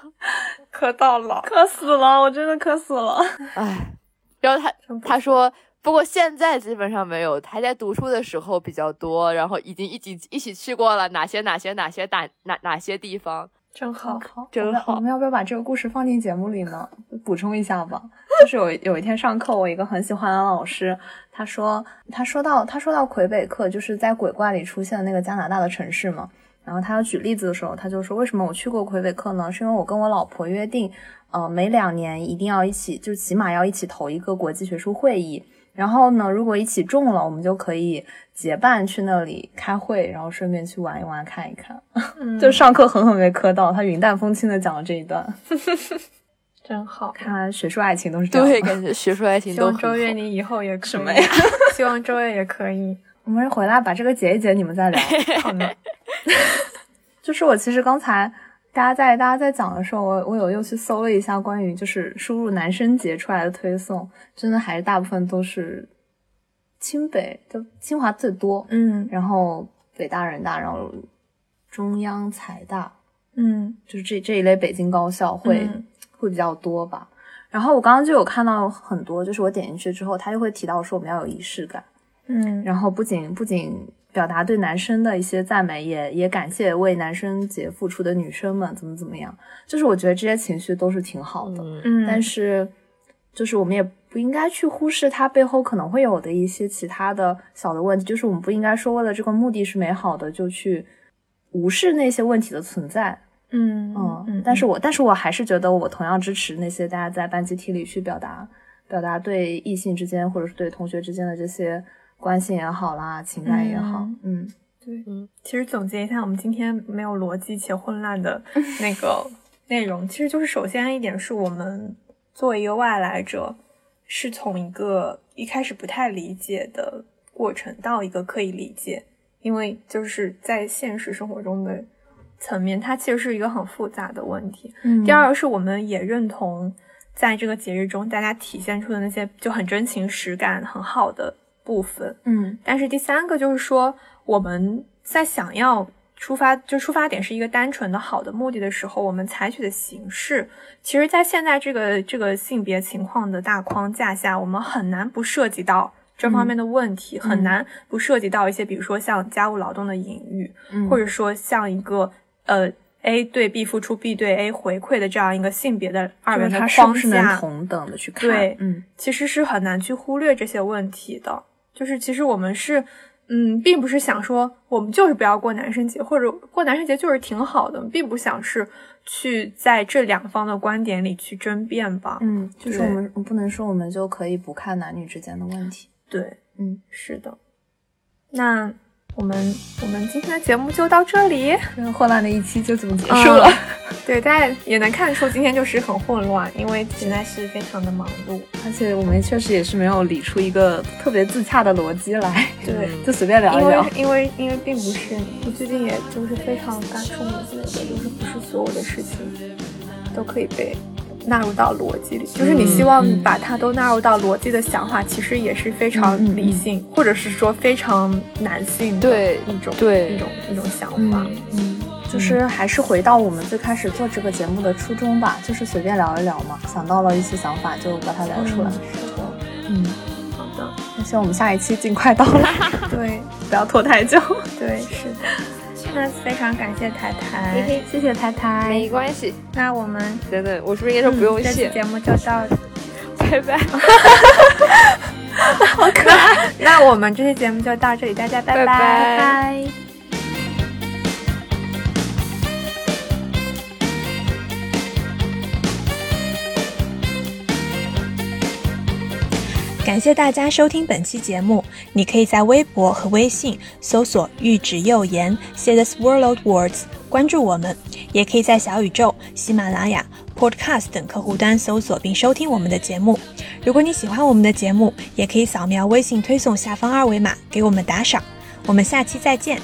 <laughs> 磕到了，磕死了，我真的磕死了。哎，然后他他说。不过现在基本上没有，还在读书的时候比较多，然后已经一起一起去过了哪些哪些哪些哪哪哪些地方，真好，真好。我们要不要把这个故事放进节目里呢？补充一下吧。<laughs> 就是有有一天上课，我一个很喜欢的老师，他说他说到他说到魁北克，就是在鬼怪里出现的那个加拿大的城市嘛。然后他要举例子的时候，他就说为什么我去过魁北克呢？是因为我跟我老婆约定，呃，每两年一定要一起，就起码要一起投一个国际学术会议。然后呢，如果一起中了，我们就可以结伴去那里开会，然后顺便去玩一玩、看一看。<laughs> 就上课狠狠被磕到，他云淡风轻的讲了这一段，<laughs> 真好。看来学术爱情都是这样。对，感觉学术爱情都。希望周月你以后也可以。什么呀？<laughs> 希望周月也可以。我们回来把这个解一解，你们再聊。<laughs> 好的。<laughs> 就是我其实刚才。大家在大家在讲的时候，我我有又去搜了一下关于就是输入男生节出来的推送，真的还是大部分都是清北，就清华最多，嗯，然后北大人大，然后中央财大，嗯，就是这这一类北京高校会会比较多吧。然后我刚刚就有看到很多，就是我点进去之后，他就会提到说我们要有仪式感，嗯，然后不仅不仅。表达对男生的一些赞美，也也感谢为男生节付出的女生们，怎么怎么样？就是我觉得这些情绪都是挺好的，嗯，但是就是我们也不应该去忽视它背后可能会有的一些其他的小的问题，就是我们不应该说为了这个目的是美好的就去无视那些问题的存在，嗯嗯，但是我但是我还是觉得我同样支持那些大家在班集体里去表达表达对异性之间或者是对同学之间的这些。关系也好啦，情感也好，嗯，对，嗯，其实总结一下，我们今天没有逻辑且混乱的 <laughs> 那个内容，其实就是首先一点是我们作为一个外来者，是从一个一开始不太理解的过程到一个可以理解，因为就是在现实生活中的层面，它其实是一个很复杂的问题。嗯，第二个是我们也认同，在这个节日中，大家体现出的那些就很真情实感、很好的。部分，嗯，但是第三个就是说，我们在想要出发，就出发点是一个单纯的好的目的的时候，我们采取的形式，其实，在现在这个这个性别情况的大框架下，我们很难不涉及到这方面的问题，很难不涉及到一些，比如说像家务劳动的隐喻，或者说像一个呃 A 对 B 付出，B 对 A 回馈的这样一个性别的二元的框架，同等的去看，对，嗯，其实是很难去忽略这些问题的。就是其实我们是，嗯，并不是想说我们就是不要过男生节，或者过男生节就是挺好的，并不想是去在这两方的观点里去争辩吧。嗯，就是我们不能说我们就可以不看男女之间的问题。对，嗯，是的。那。我们我们今天的节目就到这里，混乱的一期就这么结束了。<laughs> 对，大家也能看出今天就是很混乱，因为实在是非常的忙碌，而且我们确实也是没有理出一个特别自洽的逻辑来。对，<laughs> 就随便聊一聊。因为因为因为并不是，我最近也就是非常感触的，就是不是所有的事情都可以被纳入到逻辑里，就是你希望把它都纳入到逻辑的想法，其实也是非常理性，或者是说非常男性的一种对。一种一种想法。嗯，就是还是回到我们最开始做这个节目的初衷吧，就是随便聊一聊嘛，想到了一些想法就把它聊出来。嗯，好的，那希望我们下一期尽快到来，<laughs> 对，不要拖太久。对，是的。那非常感谢台台，谢谢台台，没关系。那我们等等，我是不是应该说不用谢？节目就到，<laughs> 拜拜。<laughs> 好可爱。那我们这期节目就到这里，大家拜拜拜。感谢大家收听本期节目。你可以在微博和微信搜索“玉指右言 ”，say the swirled words，关注我们；也可以在小宇宙、喜马拉雅、Podcast 等客户端搜索并收听我们的节目。如果你喜欢我们的节目，也可以扫描微信推送下方二维码给我们打赏。我们下期再见。